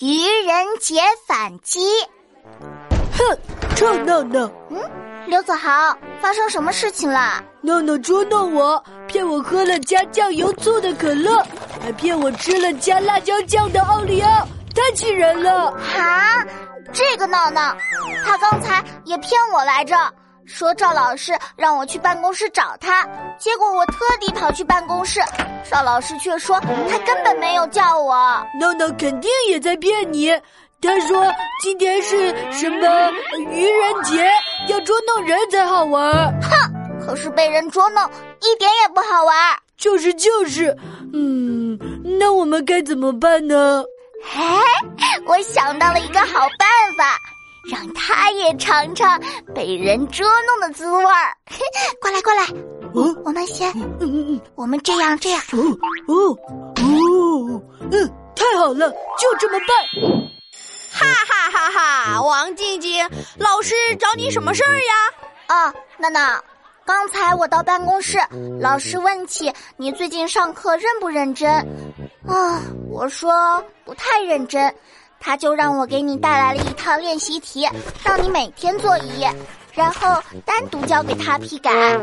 愚人节反击。哼，臭闹闹。嗯，刘子豪，发生什么事情了？闹闹捉弄我，骗我喝了加酱油醋的可乐，还骗我吃了加辣椒酱的奥利奥，太气人了！哈，这个闹闹，他刚才也骗我来着。说赵老师让我去办公室找他，结果我特地跑去办公室，赵老师却说他根本没有叫我。闹闹肯定也在骗你，他说今天是什么愚人节，要捉弄人才好玩。哼，可是被人捉弄一点也不好玩。就是就是，嗯，那我们该怎么办呢？哎，我想到了一个好办法。让他也尝尝被人捉弄的滋味儿。过来，过来，我们先，嗯我们这样，这样。哦哦哦，嗯，太好了，就这么办。哈哈哈哈！王静静，老师找你什么事儿呀？啊，娜娜，刚才我到办公室，老师问起你最近上课认不认真，啊，我说不太认真。他就让我给你带来了一套练习题，让你每天做一页，然后单独交给他批改。啊！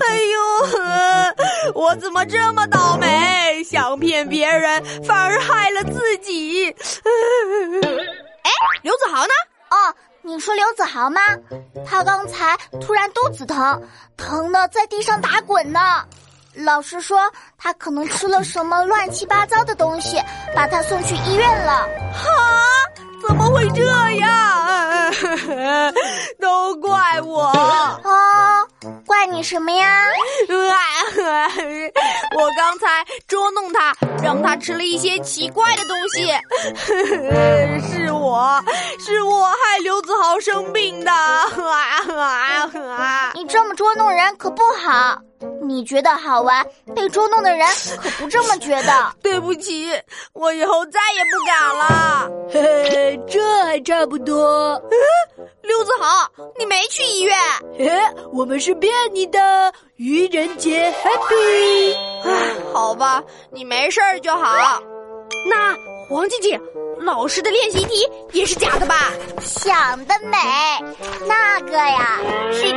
哎呦，我怎么这么倒霉？想骗别人，反而害了自己。哎，刘子豪呢？哦，你说刘子豪吗？他刚才突然肚子疼，疼的在地上打滚呢。老师说他可能吃了什么乱七八糟的东西，把他送去医院了。哈？怎么会这样？都怪我啊！怪你什么呀？我刚才捉弄他，让他吃了一些奇怪的东西。是我是我害刘子豪生病的。你这么捉弄人可不好。你觉得好玩，被捉弄的人可不这么觉得。对不起，我以后再也不敢了。嘿嘿，这还差不多。刘子豪，你没去医院？哎，我们是骗你的。愚人节 happy。唉，好吧，你没事儿就好。那黄静静，老师的练习题也是假的吧？想得美，那个呀是。